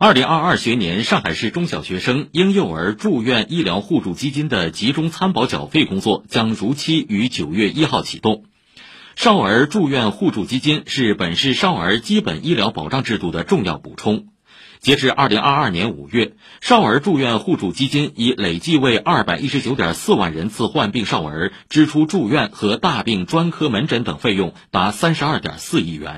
二零二二学年上海市中小学生婴幼儿住院医疗互助基金的集中参保缴费工作将如期于九月一号启动。少儿住院互助基金是本市少儿基本医疗保障制度的重要补充。截至二零二二年五月少儿住院互助基金已累计为二百一十九点四万人次患病少儿支出住院和大病专科门诊等费用达三十二点四亿元。